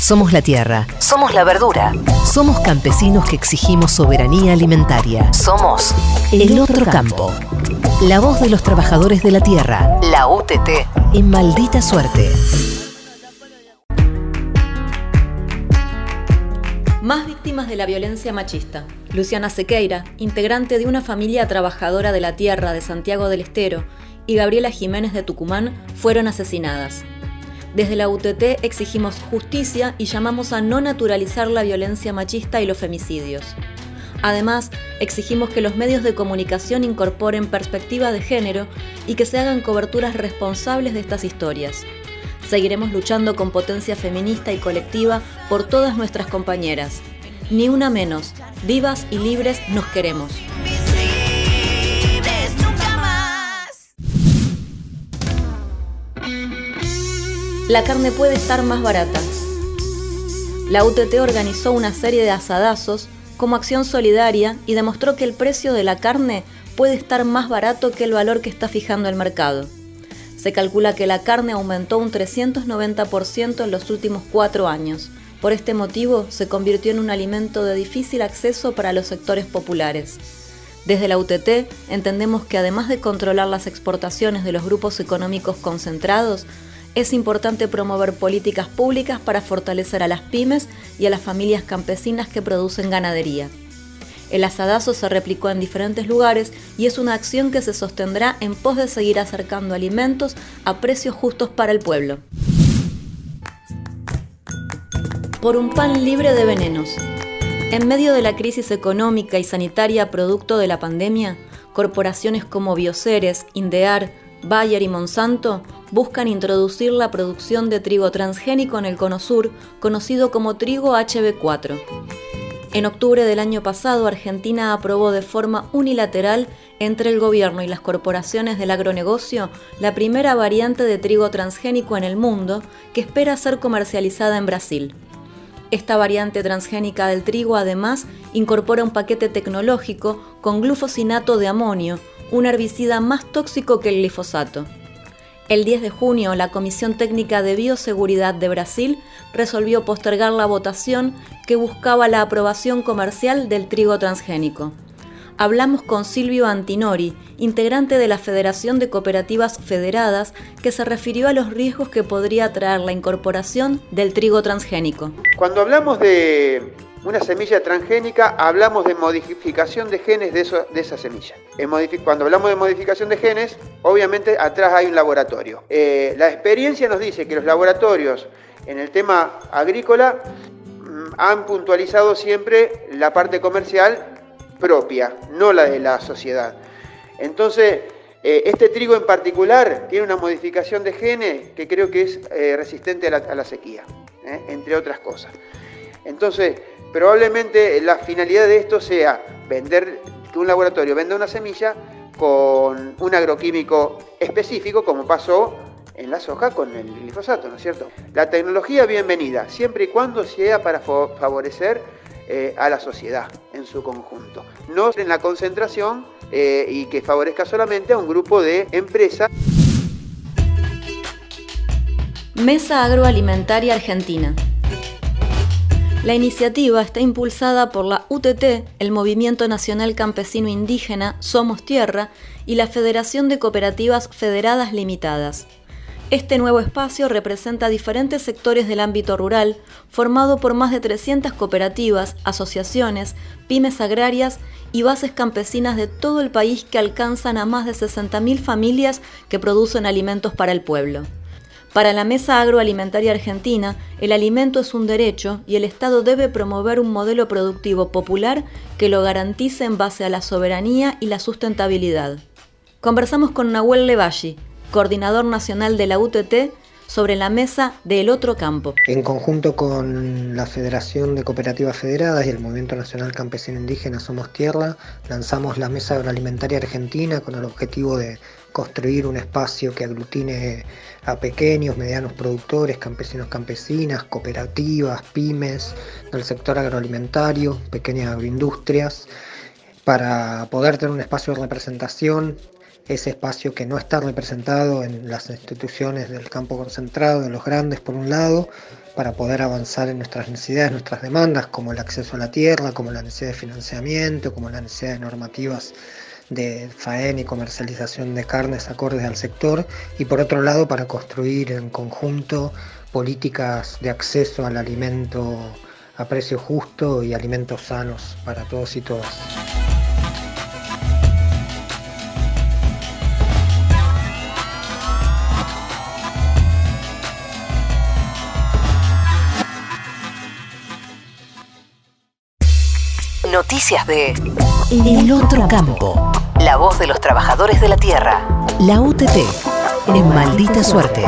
Somos la tierra. Somos la verdura. Somos campesinos que exigimos soberanía alimentaria. Somos el, otro campo. La voz de los trabajadores de la tierra. La UTT. En maldita suerte. Más víctimas de la violencia machista. Luciana Sequeira, integrante de una familia trabajadora de la tierra de Santiago del Estero, y Gabriela Jiménez de Tucumán fueron asesinadas. Desde la UTT exigimos justicia y llamamos a no naturalizar la violencia machista y los femicidios. Además, exigimos que los medios de comunicación incorporen perspectiva de género y que se hagan coberturas responsables de estas historias. Seguiremos luchando con potencia feminista y colectiva por todas nuestras compañeras. Ni una menos, vivas y libres nos queremos. La carne puede estar más barata. La UTT organizó una serie de asadazos como acción solidaria y demostró que el precio de la carne puede estar más barato que el valor que está fijando el mercado. Se calcula que la carne aumentó un 390% en los últimos cuatro años. Por este motivo, se convirtió en un alimento de difícil acceso para los sectores populares. Desde la UTT entendemos que además de controlar las exportaciones de los grupos económicos concentrados, es importante promover políticas públicas para fortalecer a las pymes y a las familias campesinas que producen ganadería. El asadazo se replicó en diferentes lugares y es una acción que se sostendrá en pos de seguir acercando alimentos a precios justos para el pueblo. Por un pan libre de venenos. En medio de la crisis económica y sanitaria producto de la pandemia, corporaciones como Bioceres, Indear, Bayer y Monsanto buscan introducir la producción de trigo transgénico en el Cono Sur, conocido como trigo HB4. En octubre del año pasado, Argentina aprobó de forma unilateral entre el gobierno y las corporaciones del agronegocio la primera variante de trigo transgénico en el mundo que espera ser comercializada en Brasil. Esta variante transgénica del trigo además incorpora un paquete tecnológico con glufosinato de amonio, un herbicida más tóxico que el glifosato. El 10 de junio, la Comisión Técnica de Bioseguridad de Brasil resolvió postergar la votación que buscaba la aprobación comercial del trigo transgénico. Hablamos con Silvio Antinori, integrante de la Federación de Cooperativas Federadas, que se refirió a los riesgos que podría traer la incorporación del trigo transgénico. Cuando hablamos de una semilla transgénica, hablamos de modificación de genes de, esa semilla. cuando hablamos de modificación de genes, obviamente atrás hay un laboratorio. Eh, la experiencia nos dice que los laboratorios en el tema agrícola mm, han puntualizado siempre la parte comercial propia, no la de la sociedad. Entonces, eh, este trigo en particular tiene una modificación de genes que creo que es eh, resistente a la, sequía, entre otras cosas. Entonces, Probablemente la finalidad de esto sea vender, que un laboratorio venda una semilla con un agroquímico específico, como pasó en la soja con el glifosato, ¿no es cierto? La tecnología bienvenida, siempre y cuando sea para favorecer eh, a la sociedad en su conjunto, no en la concentración eh, y que favorezca solamente a un grupo de empresas. Mesa Agroalimentaria Argentina. La iniciativa está impulsada por la UTT, el Movimiento Nacional Campesino Indígena Somos Tierra y la Federación de Cooperativas Federadas Limitadas. Este nuevo espacio representa diferentes sectores del ámbito rural, formado por más de 300 cooperativas, asociaciones, pymes agrarias y bases campesinas de todo el país que alcanzan a más de 60.000 familias que producen alimentos para el pueblo. Para la Mesa Agroalimentaria Argentina, el alimento es un derecho y el Estado debe promover un modelo productivo popular que lo garantice en base a la soberanía y la sustentabilidad. Conversamos con Nahuel Levalli, coordinador nacional de la UTT, sobre la mesa del otro campo. En conjunto con la Federación de Cooperativas Federadas y el Movimiento Nacional Campesino Indígena Somos Tierra, lanzamos la Mesa Agroalimentaria Argentina con el objetivo de construir un espacio que aglutine a pequeños, medianos productores, campesinos, campesinas, cooperativas, pymes del sector agroalimentario, pequeñas agroindustrias, para poder tener un espacio de representación, ese espacio que no está representado en las instituciones del campo concentrado, de los grandes por un lado, para poder avanzar en nuestras necesidades, nuestras demandas, como el acceso a la tierra, como la necesidad de financiamiento, como la necesidad de normativas de faena y comercialización de carnes acordes al sector, y por otro lado para construir en conjunto políticas de acceso al alimento a precio justo y alimentos sanos para todos y todas. Noticias de El Otro Campo. La voz de los trabajadores de la tierra. La UTT. En maldita suerte.